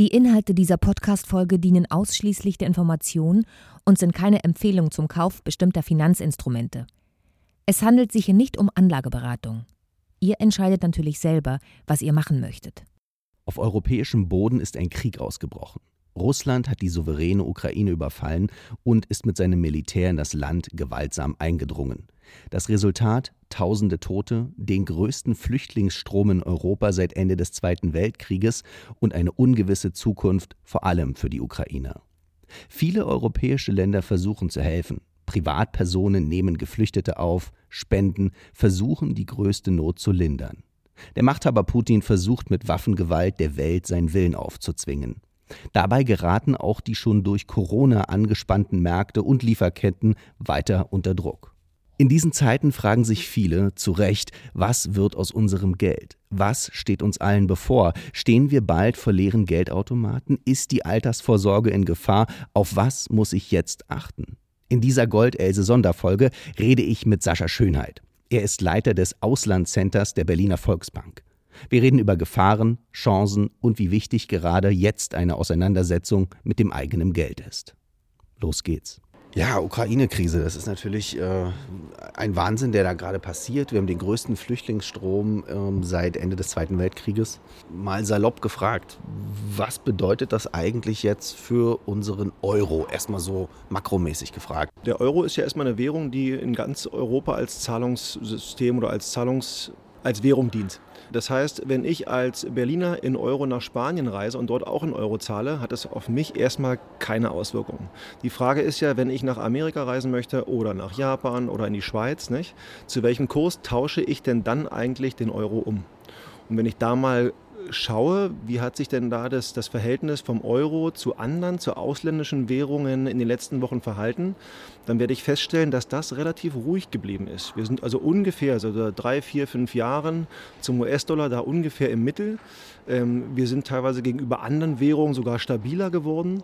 Die Inhalte dieser Podcast-Folge dienen ausschließlich der Information und sind keine Empfehlung zum Kauf bestimmter Finanzinstrumente. Es handelt sich hier nicht um Anlageberatung. Ihr entscheidet natürlich selber, was ihr machen möchtet. Auf europäischem Boden ist ein Krieg ausgebrochen. Russland hat die souveräne Ukraine überfallen und ist mit seinem Militär in das Land gewaltsam eingedrungen. Das Resultat tausende Tote, den größten Flüchtlingsstrom in Europa seit Ende des Zweiten Weltkrieges und eine ungewisse Zukunft vor allem für die Ukrainer. Viele europäische Länder versuchen zu helfen. Privatpersonen nehmen Geflüchtete auf, spenden, versuchen die größte Not zu lindern. Der Machthaber Putin versucht mit Waffengewalt der Welt seinen Willen aufzuzwingen. Dabei geraten auch die schon durch Corona angespannten Märkte und Lieferketten weiter unter Druck. In diesen Zeiten fragen sich viele, zu Recht, was wird aus unserem Geld? Was steht uns allen bevor? Stehen wir bald vor leeren Geldautomaten? Ist die Altersvorsorge in Gefahr? Auf was muss ich jetzt achten? In dieser Goldelse-Sonderfolge rede ich mit Sascha Schönheit. Er ist Leiter des Auslandcenters der Berliner Volksbank. Wir reden über Gefahren, Chancen und wie wichtig gerade jetzt eine Auseinandersetzung mit dem eigenen Geld ist. Los geht's. Ja, Ukraine-Krise, das ist natürlich äh, ein Wahnsinn, der da gerade passiert. Wir haben den größten Flüchtlingsstrom ähm, seit Ende des Zweiten Weltkrieges. Mal salopp gefragt, was bedeutet das eigentlich jetzt für unseren Euro? Erstmal so makromäßig gefragt. Der Euro ist ja erstmal eine Währung, die in ganz Europa als Zahlungssystem oder als Zahlungs als Währung dient. Das heißt, wenn ich als Berliner in Euro nach Spanien reise und dort auch in Euro zahle, hat das auf mich erstmal keine Auswirkungen. Die Frage ist ja, wenn ich nach Amerika reisen möchte oder nach Japan oder in die Schweiz, nicht, zu welchem Kurs tausche ich denn dann eigentlich den Euro um? Und wenn ich da mal schaue, wie hat sich denn da das, das Verhältnis vom Euro zu anderen, zu ausländischen Währungen in den letzten Wochen verhalten, dann werde ich feststellen, dass das relativ ruhig geblieben ist. Wir sind also ungefähr, also drei, vier, fünf Jahren zum US-Dollar da ungefähr im Mittel. Ähm, wir sind teilweise gegenüber anderen Währungen sogar stabiler geworden.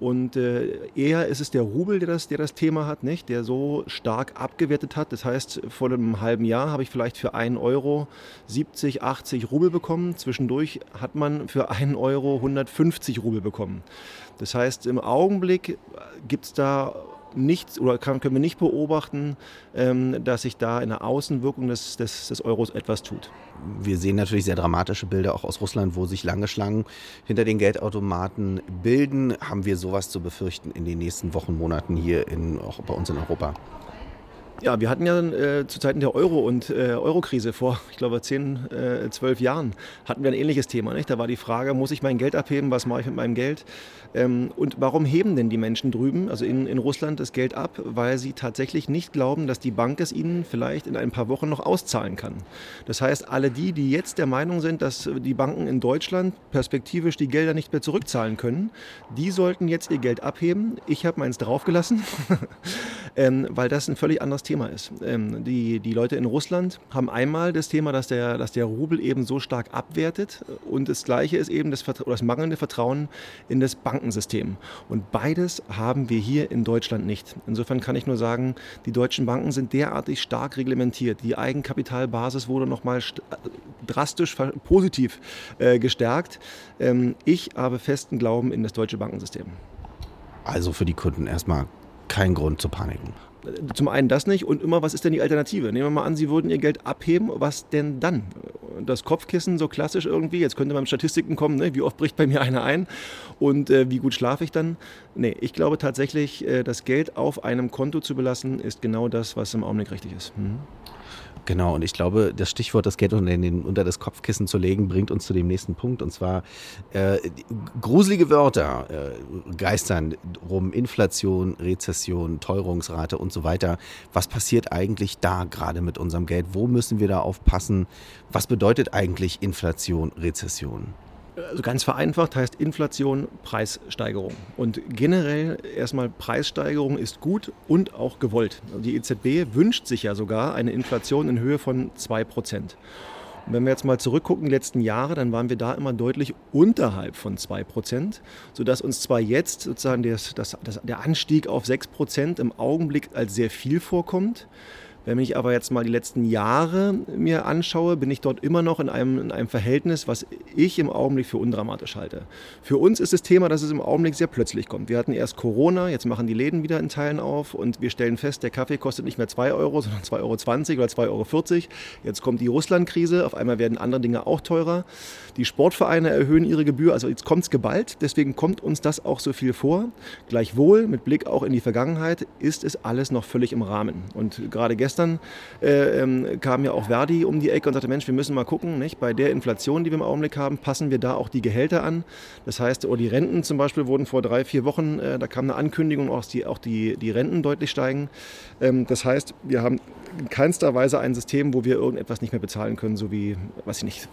Und äh, eher ist es der Rubel, der das, der das Thema hat, nicht? der so stark abgewertet hat. Das heißt, vor einem halben Jahr habe ich vielleicht für einen Euro 70, 80 Rubel bekommen. Zwischendurch hat man für einen Euro 150 Rubel bekommen. Das heißt, im Augenblick gibt es da nicht oder kann, können wir nicht beobachten, ähm, dass sich da in der Außenwirkung des, des, des Euros etwas tut. Wir sehen natürlich sehr dramatische Bilder auch aus Russland, wo sich lange Schlangen hinter den Geldautomaten bilden. Haben wir sowas zu befürchten in den nächsten Wochen, Monaten hier in, auch bei uns in Europa? Ja, wir hatten ja äh, zu Zeiten der Euro- und äh, Eurokrise vor, ich glaube, zehn, äh, zwölf Jahren hatten wir ein ähnliches Thema. Nicht? Da war die Frage, muss ich mein Geld abheben, was mache ich mit meinem Geld? Ähm, und warum heben denn die Menschen drüben, also in, in Russland, das Geld ab? Weil sie tatsächlich nicht glauben, dass die Bank es ihnen vielleicht in ein paar Wochen noch auszahlen kann. Das heißt, alle die, die jetzt der Meinung sind, dass die Banken in Deutschland perspektivisch die Gelder nicht mehr zurückzahlen können, die sollten jetzt ihr Geld abheben. Ich habe meins draufgelassen, ähm, weil das ein völlig anderes Thema ist. Ähm, die, die Leute in Russland haben einmal das Thema, dass der, dass der Rubel eben so stark abwertet und das Gleiche ist eben das, das mangelnde Vertrauen in das Bankensystem. Und beides haben wir hier in Deutschland nicht. Insofern kann ich nur sagen, die deutschen Banken sind derartig stark reglementiert. Die Eigenkapitalbasis wurde nochmal drastisch positiv äh, gestärkt. Ähm, ich habe festen Glauben in das deutsche Bankensystem. Also für die Kunden erstmal kein Grund zu paniken. Zum einen das nicht und immer, was ist denn die Alternative? Nehmen wir mal an, Sie würden Ihr Geld abheben, was denn dann? Das Kopfkissen so klassisch irgendwie, jetzt könnte man mit Statistiken kommen, ne? wie oft bricht bei mir einer ein und äh, wie gut schlafe ich dann? Nee, ich glaube tatsächlich, äh, das Geld auf einem Konto zu belassen, ist genau das, was im Augenblick richtig ist. Mhm. Genau, und ich glaube, das Stichwort, das Geld unter, den, unter das Kopfkissen zu legen, bringt uns zu dem nächsten Punkt. Und zwar äh, gruselige Wörter äh, geistern rum. Inflation, Rezession, Teuerungsrate und so weiter. Was passiert eigentlich da gerade mit unserem Geld? Wo müssen wir da aufpassen? Was bedeutet eigentlich Inflation, Rezession? Also ganz vereinfacht heißt Inflation Preissteigerung. Und generell erstmal Preissteigerung ist gut und auch gewollt. Die EZB wünscht sich ja sogar eine Inflation in Höhe von 2%. Und wenn wir jetzt mal zurückgucken, die letzten Jahre, dann waren wir da immer deutlich unterhalb von 2%, sodass uns zwar jetzt sozusagen das, das, das, der Anstieg auf 6% im Augenblick als sehr viel vorkommt, Wenn ich aber jetzt mal die letzten Jahre mir anschaue, bin ich dort immer noch in einem, in einem Verhältnis, was ich im Augenblick für undramatisch halte. Für uns ist das Thema, dass es im Augenblick sehr plötzlich kommt. Wir hatten erst Corona, jetzt machen die Läden wieder in Teilen auf und wir stellen fest, der Kaffee kostet nicht mehr 2 Euro, sondern 2,20 Euro oder 2,40 Euro. Jetzt kommt die Russland-Krise, auf einmal werden andere Dinge auch teurer. Die Sportvereine erhöhen ihre Gebühr, also jetzt kommt es geballt, deswegen kommt uns das auch so viel vor. Gleichwohl, mit Blick auch in die Vergangenheit, ist es alles noch völlig im Rahmen. Und gerade gestern äh, ähm, kam ja auch Verdi um die Ecke und sagte, Mensch, wir müssen mal gucken, nicht? bei der Inflation, die wir im Augenblick haben, passen wir da auch die Gehälter an. Das heißt, oder die Renten zum Beispiel wurden vor drei, vier Wochen, äh, da kam eine Ankündigung, dass die, auch die, die Renten deutlich steigen. Ähm, das heißt, wir haben in keinster Weise ein System, wo wir irgendetwas nicht mehr bezahlen können, so wie, weiß ich nicht,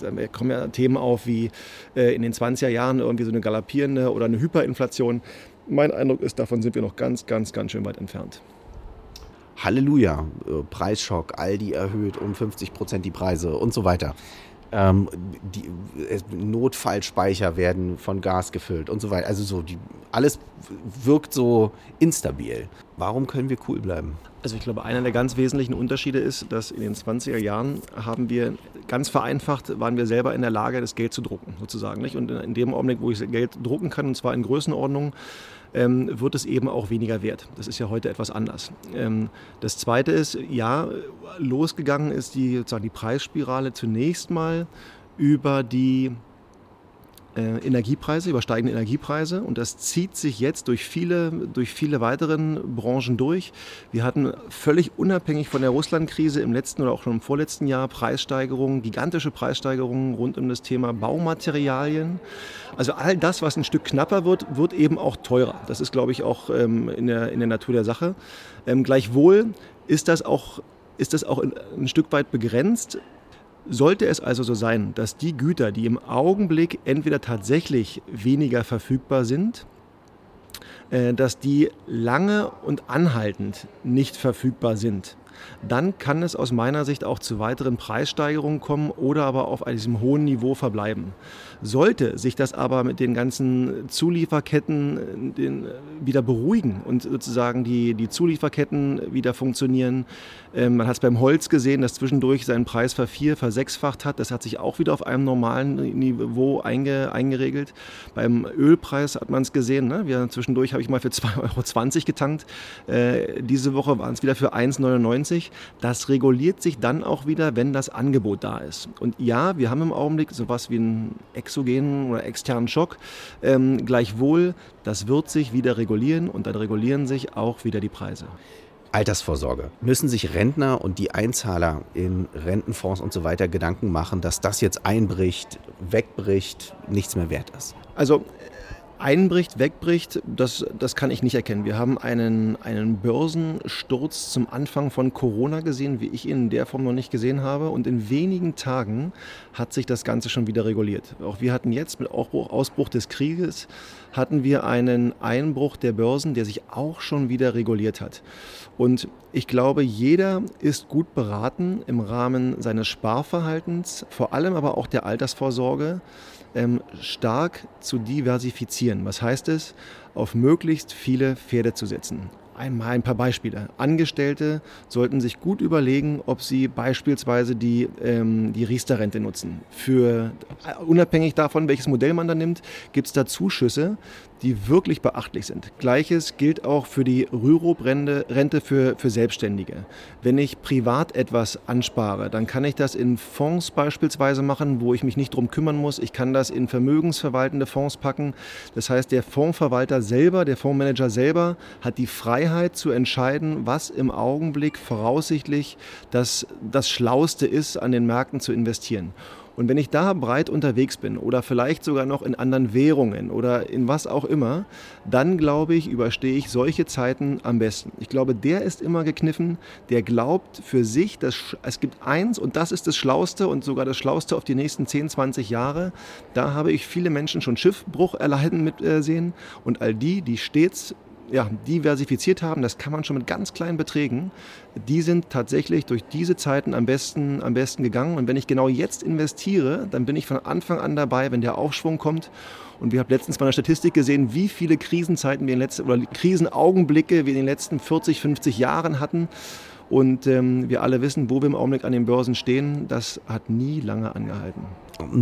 da kommen ja Themen auf wie äh, in den 20er Jahren irgendwie so eine galoppierende oder eine Hyperinflation. Mein Eindruck ist, davon sind wir noch ganz, ganz, ganz schön weit entfernt. Halleluja, äh, Preisschock, Aldi erhöht um 50 Prozent die Preise und so weiter. Ähm, die äh, Notfallspeicher werden von Gas gefüllt und so weiter. Also so, die, alles wirkt so instabil. Warum können wir cool bleiben? Also ich glaube, einer der ganz wesentlichen Unterschiede ist, dass in den 20er Jahren haben wir ganz vereinfacht, waren wir selber in der Lage, das Geld zu drucken, sozusagen. Nicht? Und in dem Augenblick, wo ich Geld drucken kann, und zwar in Größenordnungen, ähm, wird es eben auch weniger wert. Das ist ja heute etwas anders. Ähm, das Zweite ist, ja, losgegangen ist die, sozusagen die Preisspirale zunächst mal über die äh, Energiepreise, übersteigende Energiepreise und das zieht sich jetzt durch viele, durch viele weiteren Branchen durch. Wir hatten völlig unabhängig von der Russlandkrise im letzten oder auch schon im vorletzten Jahr Preissteigerungen, gigantische Preissteigerungen rund um das Thema Baumaterialien. Also all das, was ein Stück knapper wird, wird eben auch teurer. Das ist, glaube ich, auch ähm, in, der, in der Natur der Sache. Ähm, gleichwohl ist das auch ist das auch ein Stück weit begrenzt sollte es also so sein, dass die Güter, die im Augenblick entweder tatsächlich weniger verfügbar sind, äh, dass die lange und anhaltend nicht verfügbar sind, dann kann es aus meiner Sicht auch zu weiteren Preissteigerungen kommen oder aber auf diesem hohen Niveau verbleiben. Sollte sich das aber mit den ganzen Zulieferketten äh, äh, wieder beruhigen und sozusagen die, die Zulieferketten wieder funktionieren, ähm, man hat es beim Holz gesehen, das zwischendurch seinen Preis vervier-, versechsfacht hat. Das hat sich auch wieder auf einem normalen Niveau einge, eingeregelt. Beim Ölpreis hat man es gesehen. Ne? Wir, zwischendurch habe ich mal für 2,20 Euro getankt. Äh, diese Woche waren es wieder für 1,99. Das reguliert sich dann auch wieder, wenn das Angebot da ist. Und ja, wir haben im Augenblick sowas wie einen exogenen oder externen Schock. Ähm, gleichwohl, das wird sich wieder regulieren und dann regulieren sich auch wieder die Preise. Altersvorsorge. Müssen sich Rentner und die Einzahler in Rentenfonds und so weiter Gedanken machen, dass das jetzt einbricht, wegbricht, nichts mehr wert ist? Also einbricht, wegbricht, das, das kann ich nicht erkennen. Wir haben einen, einen Börsensturz zum Anfang von Corona gesehen, wie ich ihn in der Form noch nicht gesehen habe. Und in wenigen Tagen hat sich das Ganze schon wieder reguliert. Auch wir hatten jetzt mit Ausbruch des Krieges, hatten wir einen Einbruch der Börsen, der sich auch schon wieder reguliert hat. Und ich glaube, jeder ist gut beraten im Rahmen seines Sparverhaltens, vor allem aber auch der Altersvorsorge, ähm, stark zu diversifizieren. Was heißt es? Auf möglichst viele Pferde zu setzen. Einmal ein paar Beispiele. Angestellte sollten sich gut überlegen, ob sie beispielsweise die, ähm, die Riester-Rente nutzen. Für, unabhängig davon, welches Modell man da nimmt, gibt es da Zuschüsse, die wirklich beachtlich sind. Gleiches gilt auch für die Rürup-Rente für, für Selbstständige. Wenn ich privat etwas anspare, dann kann ich das in Fonds beispielsweise machen, wo ich mich nicht drum kümmern muss. Ich kann das in vermögensverwaltende Fonds packen. Das heißt, der Fondsverwalter selber, der Fondsmanager selber hat die Freiheit zu entscheiden, was im Augenblick voraussichtlich das, das Schlauste ist, an den Märkten zu investieren. Und wenn ich da breit unterwegs bin oder vielleicht sogar noch in anderen Währungen oder in was auch immer, dann glaube ich, überstehe ich solche Zeiten am besten. Ich glaube, der ist immer gekniffen, der glaubt für sich, dass es gibt eins und das ist das Schlauste und sogar das Schlauste auf die nächsten 10, 20 Jahre. Da habe ich viele Menschen schon Schiffbruch erleiden mit äh, und all die, die stets ja, diversifiziert haben, das kann man schon mit ganz kleinen Beträgen, die sind tatsächlich durch diese Zeiten am besten, am besten gegangen. Und wenn ich genau jetzt investiere, dann bin ich von Anfang an dabei, wenn der Aufschwung kommt. Und wir haben letztens mal eine Statistik gesehen, wie viele Krisenzeiten wir in letzten, oder Krisenaugenblicke wir in den letzten 40, 50 Jahren hatten. Und ähm, wir alle wissen, wo wir im Augenblick an den Börsen stehen. Das hat nie lange angehalten.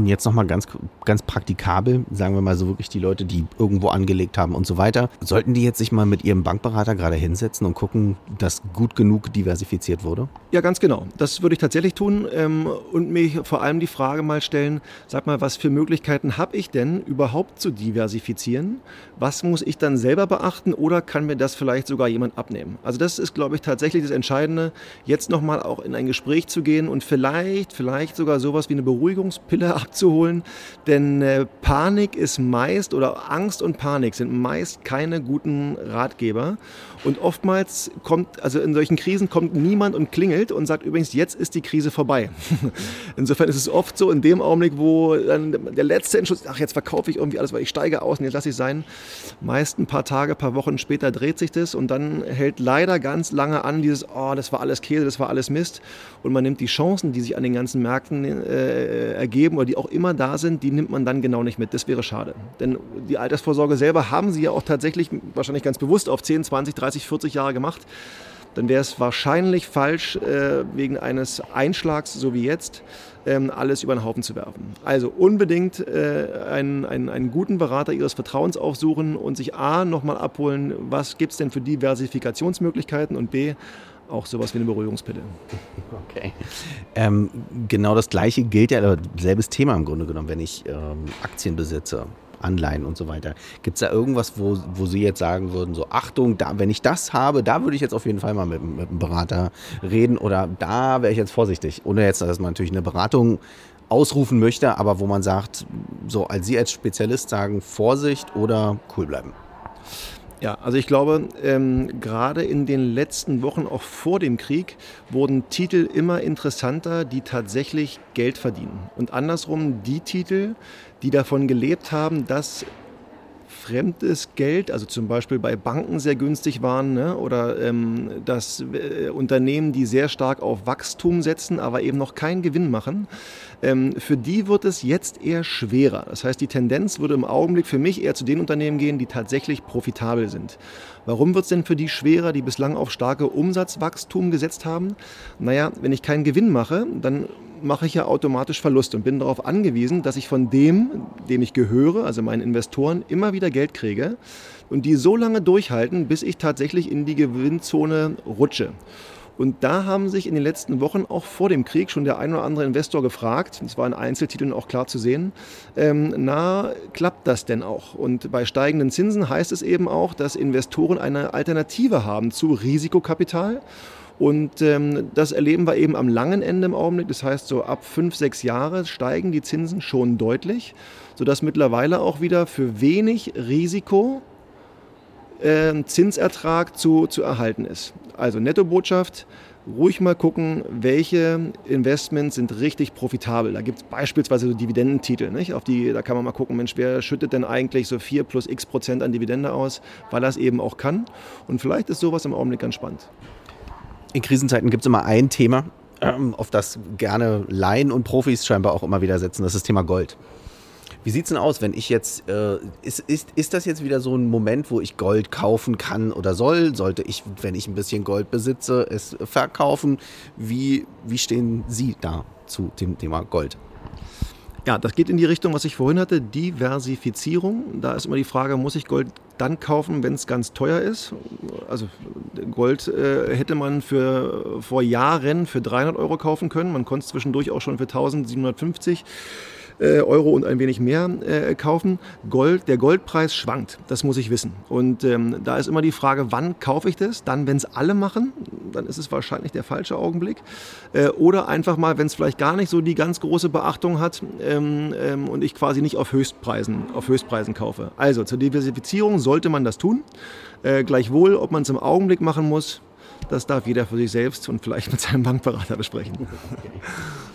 Jetzt nochmal ganz, ganz praktikabel, sagen wir mal so wirklich die Leute, die irgendwo angelegt haben und so weiter. Sollten die jetzt sich mal mit ihrem Bankberater gerade hinsetzen und gucken, dass gut genug diversifiziert wurde? Ja, ganz genau. Das würde ich tatsächlich tun ähm, und mir vor allem die Frage mal stellen, sag mal, was für Möglichkeiten habe ich denn überhaupt zu diversifizieren? Was muss ich dann selber beachten oder kann mir das vielleicht sogar jemand abnehmen? Also das ist, glaube ich, tatsächlich das Entscheidende, jetzt nochmal auch in ein Gespräch zu gehen und vielleicht, vielleicht sogar sowas wie eine Beruhigungspille abzuholen. Denn äh, Panik ist meist oder Angst und Panik sind meist keine guten Ratgeber. Und oftmals kommt, also in solchen Krisen kommt niemand und klingelt und sagt übrigens, jetzt ist die Krise vorbei. Insofern ist es oft so, in dem Augenblick, wo dann der letzte Entschluss, ach, jetzt verkaufe ich irgendwie alles, weil ich steige aus und jetzt lasse ich sein. Meist ein paar Tage, ein paar Wochen später dreht sich das und dann hält leider ganz lange an dieses, oh, das war alles Käse, das war alles Mist. Und man nimmt die Chancen, die sich an den ganzen Märkten äh, ergeben oder die auch immer da sind, die nimmt man dann genau nicht mit. Das wäre schade. Denn die Altersvorsorge selber haben sie ja auch tatsächlich wahrscheinlich ganz bewusst auf 10, 20, 30 30, 40 Jahre gemacht, dann wäre es wahrscheinlich falsch, äh, wegen eines Einschlags, so wie jetzt, ähm, alles über den Haufen zu werfen. Also unbedingt äh, einen, einen, einen guten Berater Ihres Vertrauens aufsuchen und sich A, nochmal abholen, was gibt es denn für Diversifikationsmöglichkeiten und B, auch sowas wie eine Beruhigungspille. Okay. Ähm, genau das gleiche gilt ja, selbes Thema im Grunde genommen, wenn ich ähm, Aktien besitze. Anleihen und so weiter. Gibt es da irgendwas, wo, wo Sie jetzt sagen würden, so Achtung, da, wenn ich das habe, da würde ich jetzt auf jeden Fall mal mit, mit einem Berater reden oder da wäre ich jetzt vorsichtig. Ohne jetzt, dass man natürlich eine Beratung ausrufen möchte, aber wo man sagt, so als Sie als Spezialist sagen, Vorsicht oder cool bleiben. Ja, also ich glaube, ähm, gerade in den letzten Wochen, auch vor dem Krieg, wurden Titel immer interessanter, die tatsächlich Geld verdienen. Und andersrum die Titel, die davon gelebt haben, dass fremdes Geld, also zum Beispiel bei Banken sehr günstig waren, ne? oder ähm, dass äh, Unternehmen, die sehr stark auf Wachstum setzen, aber eben noch keinen Gewinn machen, ähm, für die wird es jetzt eher schwerer. Das heißt, die Tendenz würde im Augenblick für mich eher zu den Unternehmen gehen, die tatsächlich profitabel sind. Warum wird es denn für die schwerer, die bislang auf starke Umsatzwachstum gesetzt haben? Naja, wenn ich keinen Gewinn mache, dann mache ich ja automatisch Verlust und bin darauf angewiesen, dass ich von dem, dem ich gehöre, also meinen Investoren, immer wieder Geld kriege und die so lange durchhalten, bis ich tatsächlich in die Gewinnzone rutsche. Und da haben sich in den letzten Wochen auch vor dem Krieg schon der ein oder andere Investor gefragt, das war in Einzeltiteln auch klar zu sehen, ähm, na, klappt das denn auch? Und bei steigenden Zinsen heißt es eben auch, dass Investoren eine Alternative haben zu Risikokapital. Und ähm, das erleben wir eben am langen Ende im Augenblick. Das heißt, so ab fünf, sechs Jahre steigen die Zinsen schon deutlich, sodass mittlerweile auch wieder für wenig Risiko äh, Zinsertrag zu, zu erhalten ist. Also Nettobotschaft, ruhig mal gucken, welche Investments sind richtig profitabel. Da gibt es beispielsweise so Dividendentitel. Nicht? Auf die, da kann man mal gucken, Mensch, wer schüttet denn eigentlich so 4 plus x Prozent an Dividende aus, weil er es eben auch kann. Und vielleicht ist sowas im Augenblick ganz spannend. In Krisenzeiten gibt es immer ein Thema, ähm, auf das gerne Laien und Profis scheinbar auch immer wieder setzen. Das ist das Thema Gold. Wie sieht es denn aus, wenn ich jetzt, äh, ist, ist, ist das jetzt wieder so ein Moment, wo ich Gold kaufen kann oder soll? Sollte ich, wenn ich ein bisschen Gold besitze, es verkaufen? Wie, wie stehen Sie da zu dem Thema Gold? Ja, das geht in die Richtung, was ich vorhin hatte, Diversifizierung. Da ist immer die Frage, muss ich Gold dann kaufen, wenn es ganz teuer ist? Also Gold äh, hätte man für, vor Jahren für 300 Euro kaufen können. Man konnte es zwischendurch auch schon für 1750 äh, Euro und ein wenig mehr äh, kaufen. Gold, der Goldpreis schwankt, das muss ich wissen. Und ähm, da ist immer die Frage, wann kaufe ich das? Dann, wenn es alle machen, dann ist es wahrscheinlich der falsche Augenblick. Äh, oder einfach mal, wenn es vielleicht gar nicht so die ganz große Beachtung hat ähm, ähm, und ich quasi nicht auf Höchstpreisen, auf Höchstpreisen kaufe. Also zur Diversifizierung sollte man das tun. Äh, gleichwohl, ob man es im Augenblick machen muss, das darf jeder für sich selbst und vielleicht mit seinem Bankberater besprechen. Okay.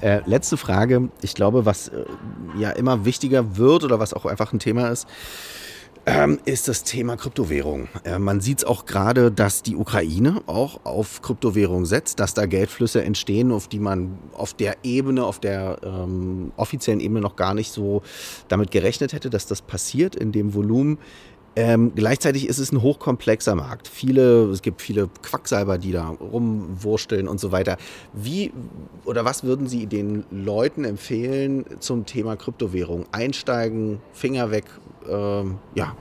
Äh, letzte Frage. Ich glaube, was äh, ja immer wichtiger wird oder was auch einfach ein Thema ist, ähm, ist das Thema Kryptowährung. Äh, man sieht es auch gerade, dass die Ukraine auch auf Kryptowährung setzt, dass da Geldflüsse entstehen, auf die man auf der Ebene, auf der ähm, offiziellen Ebene noch gar nicht so damit gerechnet hätte, dass das passiert in dem Volumen. Ähm, gleichzeitig ist es ein hochkomplexer Markt. Viele, es gibt viele Quacksalber, die da rumwursteln und so weiter. Wie oder was würden Sie den Leuten empfehlen zum Thema Kryptowährung? Einsteigen, Finger weg, ähm, ja.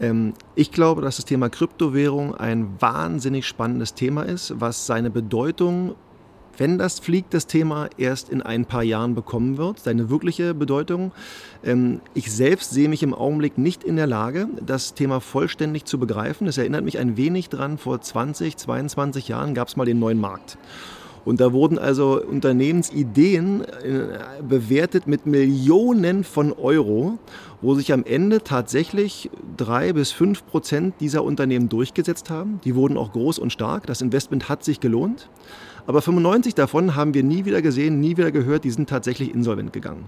Ähm, ich glaube, dass das Thema Kryptowährung ein wahnsinnig spannendes Thema ist, was seine Bedeutung wenn das fliegt, das Thema erst in ein paar Jahren bekommen wird, seine wirkliche Bedeutung. Ähm, ich selbst sehe mich im Augenblick nicht in der Lage, das Thema vollständig zu begreifen. Es erinnert mich ein wenig dran, vor 20, 22 Jahren gab es mal den neuen Markt. Und da wurden also Unternehmensideen äh, bewertet mit Millionen von Euro, wo sich am Ende tatsächlich drei bis fünf Prozent dieser Unternehmen durchgesetzt haben. Die wurden auch groß und stark. Das Investment hat sich gelohnt. Aber 95 davon haben wir nie wieder gesehen, nie wieder gehört, die sind tatsächlich insolvent gegangen.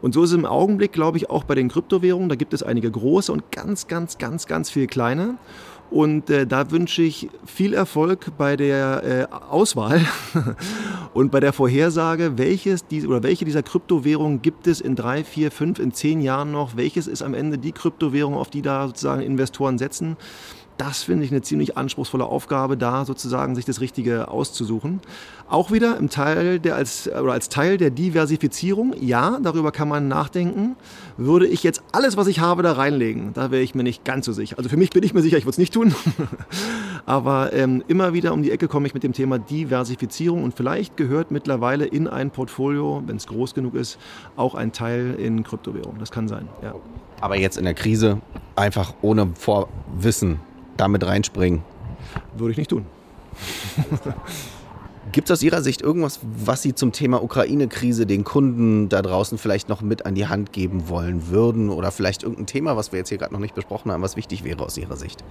Und so ist es im Augenblick, glaube ich, auch bei den Kryptowährungen. Da gibt es einige große und ganz, ganz, ganz, ganz viel kleine. Und äh, da wünsche ich viel Erfolg bei der äh, Auswahl und bei der Vorhersage, welches die, oder welche dieser Kryptowährungen gibt es in drei, vier, fünf, in zehn Jahren noch? Welches ist am Ende die Kryptowährung, auf die da sozusagen Investoren setzen? Das finde ich eine ziemlich anspruchsvolle Aufgabe, da sozusagen sich das Richtige auszusuchen. Auch wieder im Teil der als, oder als Teil der Diversifizierung, ja, darüber kann man nachdenken. Würde ich jetzt alles, was ich habe, da reinlegen, da wäre ich mir nicht ganz so sicher. Also für mich bin ich mir sicher, ich würde es nicht tun. Aber ähm, immer wieder um die Ecke komme ich mit dem Thema Diversifizierung und vielleicht gehört mittlerweile in ein Portfolio, wenn es groß genug ist, auch ein Teil in Kryptowährung. Das kann sein, ja. Aber jetzt in der Krise einfach ohne Vorwissen damit reinspringen? Würde ich nicht tun. Gibt es aus Ihrer Sicht irgendwas, was Sie zum Thema Ukraine-Krise den Kunden da draußen vielleicht noch mit an die Hand geben wollen würden? Oder vielleicht irgendein Thema, was wir jetzt hier gerade noch nicht besprochen haben, was wichtig wäre aus Ihrer Sicht?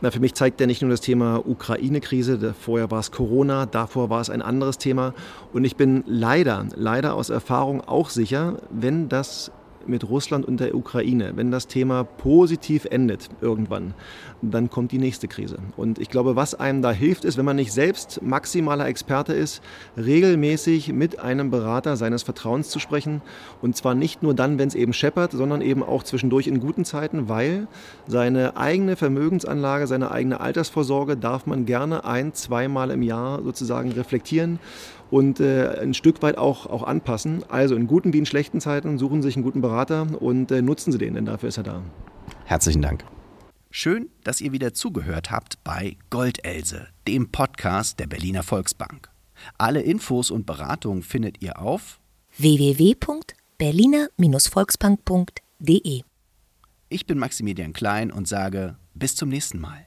Na, für mich zeigt der nicht nur das Thema Ukraine-Krise, vorher war es Corona, davor war es ein anderes Thema. Und ich bin leider, leider aus Erfahrung auch sicher, wenn das mit Russland und der Ukraine, wenn das Thema positiv endet irgendwann, dann kommt die nächste Krise. Und ich glaube, was einem da hilft, ist, wenn man nicht selbst maximaler Experte ist, regelmäßig mit einem Berater seines Vertrauens zu sprechen. Und zwar nicht nur dann, wenn es eben scheppert, sondern eben auch zwischendurch in guten Zeiten, weil seine eigene Vermögensanlage, seine eigene Altersvorsorge darf man gerne ein, zweimal im Jahr sozusagen reflektieren und äh, ein Stück weit auch, auch anpassen. Also in guten wie in schlechten Zeiten suchen Sie sich einen guten Berater und äh, nutzen Sie den, denn dafür ist er da. Herzlichen Dank. Schön, dass ihr wieder zugehört habt bei Goldelse, dem Podcast der Berliner Volksbank. Alle Infos und Beratungen findet ihr auf www.berliner-volksbank.de. Ich bin Maximilian Klein und sage bis zum nächsten Mal.